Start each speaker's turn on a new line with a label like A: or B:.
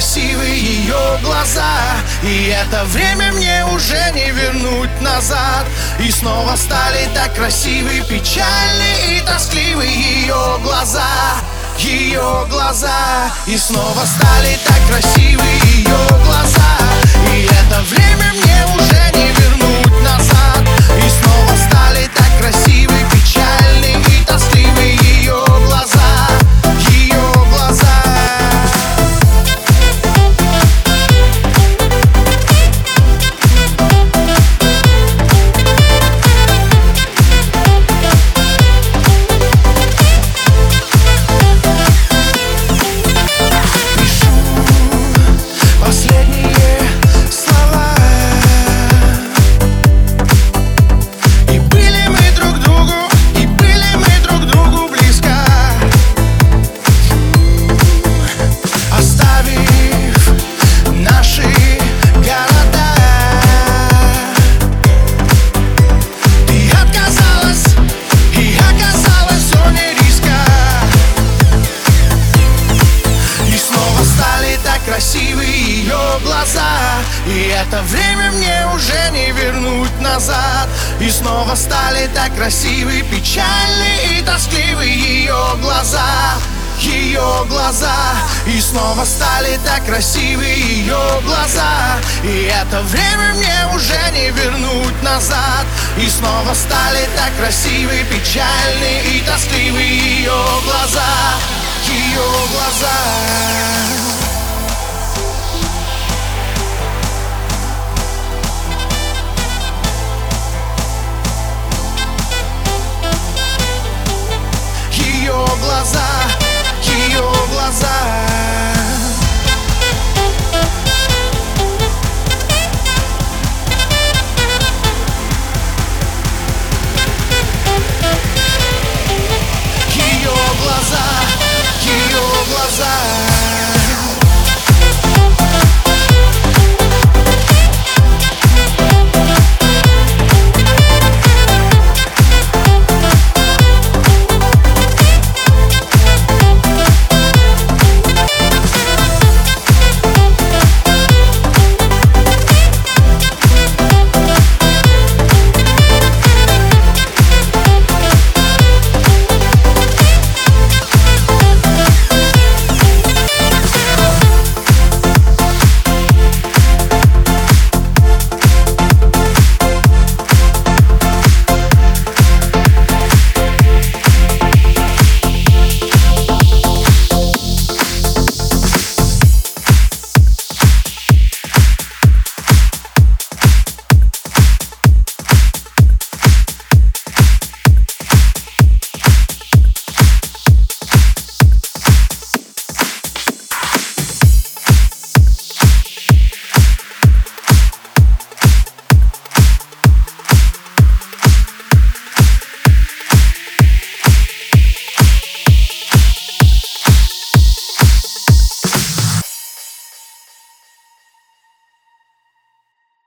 A: красивы ее глаза. И это время мне уже не вернуть назад. И снова стали так красивы, печальны и тоскливы ее глаза. Ее глаза. И снова стали так красивы ее глаза глаза И это время мне уже не вернуть назад. И снова стали так красивы, печальны и тоскливы ее глаза. Ее глаза. И снова стали так красивы ее глаза. И это время мне уже не вернуть назад. И снова стали так красивы, печальны и тоскливы ее глаза